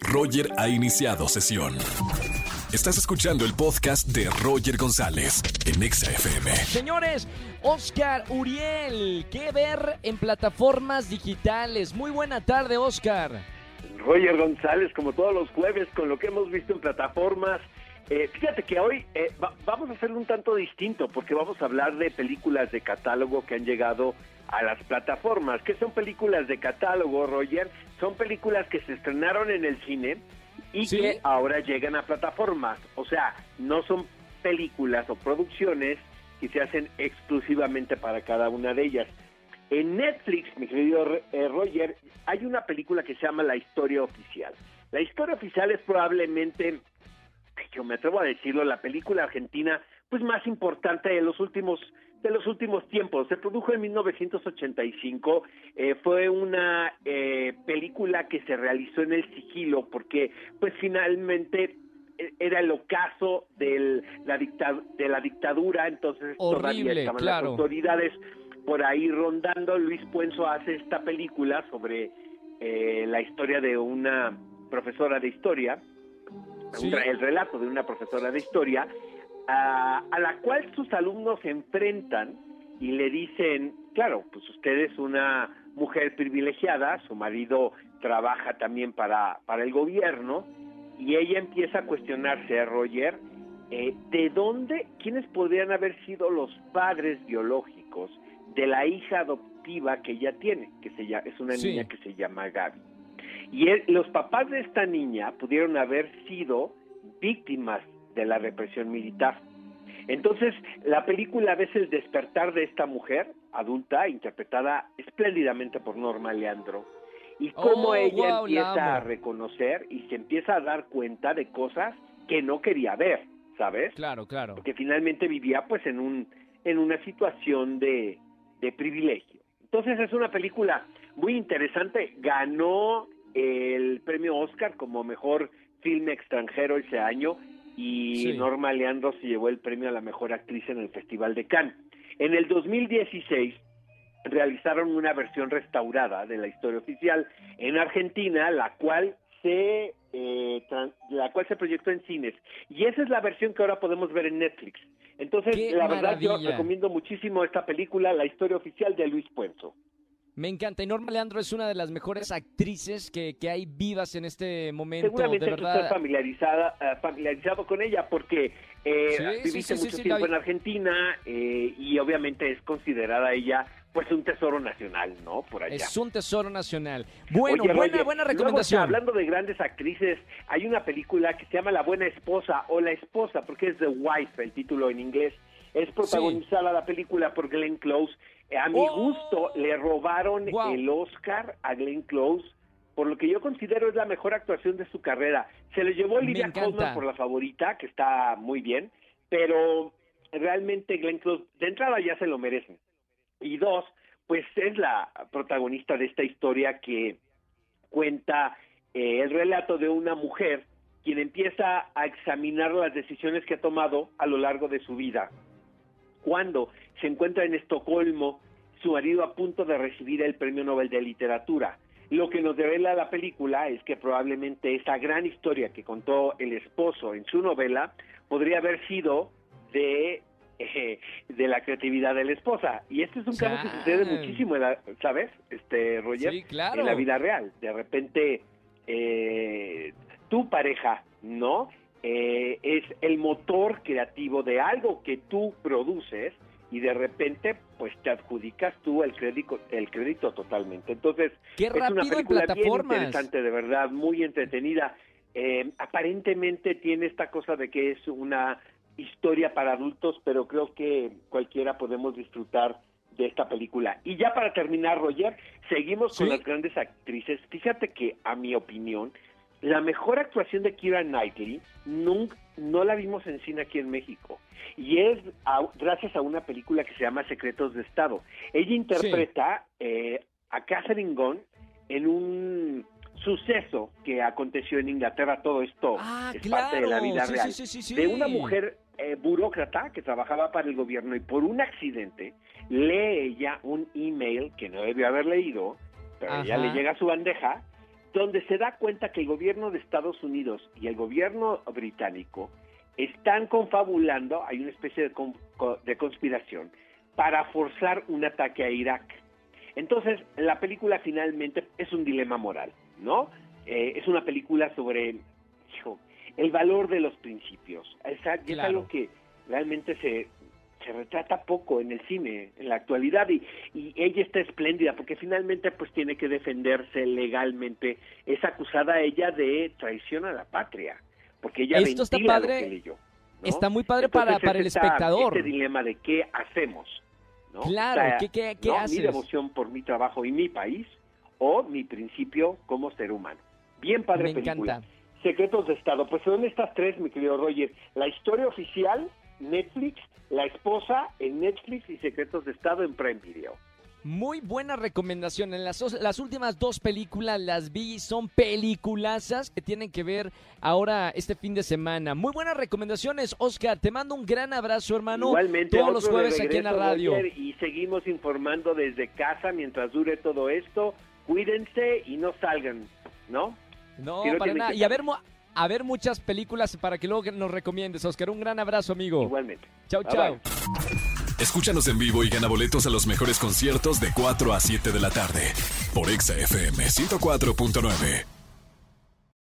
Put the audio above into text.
Roger ha iniciado sesión. Estás escuchando el podcast de Roger González en Exa FM. Señores, Oscar Uriel, ¿qué ver en plataformas digitales? Muy buena tarde, Oscar. Roger González, como todos los jueves, con lo que hemos visto en plataformas. Eh, fíjate que hoy eh, va- vamos a hacerlo un tanto distinto, porque vamos a hablar de películas de catálogo que han llegado a las plataformas. ¿Qué son películas de catálogo, Roger? Son películas que se estrenaron en el cine y Sí. que ahora llegan a plataformas. O sea, no son películas o producciones que se hacen exclusivamente para cada una de ellas. En Netflix, mi querido eh, Roger, hay una película que se llama La Historia Oficial. La Historia Oficial es probablemente, yo me atrevo a decirlo, la película argentina pues más importante de los últimos de los últimos tiempos. Se produjo en 1985. eh, fue una eh, película que se realizó en el sigilo porque pues finalmente eh, era el ocaso del, la dicta- de la dictadura, entonces todavía Horrible, estaban claro. las autoridades por ahí rondando. Luis Puenzo hace esta película sobre eh, la historia de una profesora de historia, Sí. un el relato de una profesora de historia, a, a la cual sus alumnos se enfrentan y le dicen, claro, pues usted es una mujer privilegiada, su marido trabaja también para, para el gobierno, y ella empieza a cuestionarse, Roger, eh, ¿de dónde, quiénes podrían haber sido los padres biológicos de la hija adoptiva que ella tiene, que se llama, es una Sí. niña que se llama Gaby? Y él- los papás de esta niña pudieron haber sido víctimas de la represión militar. Entonces, la película ves el despertar de esta mujer adulta, interpretada espléndidamente por Norma Leandro, y cómo Oh, ella empieza a reconocer y se empieza a dar cuenta de cosas que no quería ver, ¿sabes? Claro, claro. porque finalmente vivía pues en un en una situación de, de privilegio. Entonces es una película muy interesante, ganó el premio Oscar como mejor filme extranjero ese año y Sí. Norma Leandro se llevó el premio a la mejor actriz en el Festival de Cannes. En el 2016 realizaron una versión restaurada de la historia oficial en Argentina, la cual se eh, la cual se proyectó en cines y esa es la versión que ahora podemos ver en Netflix. Entonces, ¡Qué la verdad yo recomiendo muchísimo esta película, La historia oficial de Luis Puenzo. Me encanta. Y Norma Leandro es una de las mejores actrices que, que hay vivas en este momento. Seguramente de verdad. estás familiarizada, eh, familiarizado con ella porque eh, Sí, viviste sí, sí, mucho tiempo en Argentina eh, y obviamente es considerada ella pues un tesoro nacional, ¿no? Por allá. Es un tesoro nacional. Bueno, Oye, buena, buena luego, recomendación. hablando de grandes actrices, hay una película que se llama La Buena Esposa o La Esposa, porque es The Wife, el título en inglés. Es protagonizada la película por Glenn Close. Eh, a mi Oh. gusto, le robaron Wow. el Oscar a Glenn Close, por lo que yo considero es la mejor actuación de su carrera. Se le llevó encanta. Colman por la favorita, que está muy bien, pero realmente Glenn Close, de entrada ya se lo merecen. Y dos, pues es la protagonista de esta historia que cuenta eh, el relato de una mujer quien empieza a examinar las decisiones que ha tomado a lo largo de su vida. Cuando se encuentra en Estocolmo, su marido a punto de recibir el Premio Nobel de Literatura. Lo que nos revela la película es que probablemente esa gran historia que contó el esposo en su novela podría haber sido de eh, de la creatividad de la esposa. Y este es un caso que sucede muchísimo, en la- ¿sabes? Este, Roger, Sí, claro. en la vida real. De repente, eh, tu pareja, ¿no? Eh, es el motor creativo de algo que tú produces y de repente, pues te adjudicas tú el crédito, el crédito totalmente. Entonces, Qué es una película bien interesante, de verdad, muy entretenida. Eh, aparentemente tiene esta cosa de que es una historia para adultos, pero creo que cualquiera podemos disfrutar de esta película. Y ya para terminar, Roger, seguimos con las grandes actrices. Fíjate que, a mi opinión, la mejor actuación de Kira Knightley nunca, no la vimos en cine aquí en México. Y es a- gracias a una película que se llama Secretos de Estado. Ella interpreta eh, a Catherine Gunn en un suceso que aconteció en Inglaterra. Todo esto Ah, es claro. parte de la vida Sí, real. sí, De una mujer eh, burócrata que trabajaba para el gobierno y por un accidente lee ella un email que no debió haber leído, pero ella Ajá. le llega a su bandeja donde se da cuenta que el gobierno de Estados Unidos y el gobierno británico están confabulando, hay una especie de, de conspiración, para forzar un ataque a Irak. Entonces, la película finalmente es un dilema moral, ¿no? Eh, es una película sobre hijo, el valor de los principios. Es, es algo que realmente se, se retrata poco en el cine en la actualidad y, y, ella está espléndida porque finalmente pues tiene que defenderse legalmente es acusada ella de traición a la patria porque ella esto está padre está muy padre para, para el espectador este dilema de qué hacemos ¿no? claro qué, qué, qué haces? mi devoción por mi trabajo y mi país o mi principio como ser humano bien padre Me película encanta. Secretos de Estado. Pues son estas tres, mi querido Roger. La historia oficial, Netflix, La esposa en Netflix y Secretos de Estado en Prime Video. Muy buena recomendación. En las, las últimas dos películas las vi, son peliculazas que tienen que ver ahora este fin de semana. Muy buenas recomendaciones, Oscar. Te mando un gran abrazo, hermano. Igualmente, todos los jueves aquí en la radio. Roger, y seguimos informando desde casa mientras dure todo esto. Cuídense y no salgan, ¿no? No, Sí, no para nada. que Y a ver, a ver muchas películas para que luego nos recomiendes, Oscar. Un gran abrazo, amigo. Igualmente. Chau, Bye, chau. bye. Escúchanos en vivo y gana boletos a los mejores conciertos de 4 a 7 de la tarde por Exa FM 104.9.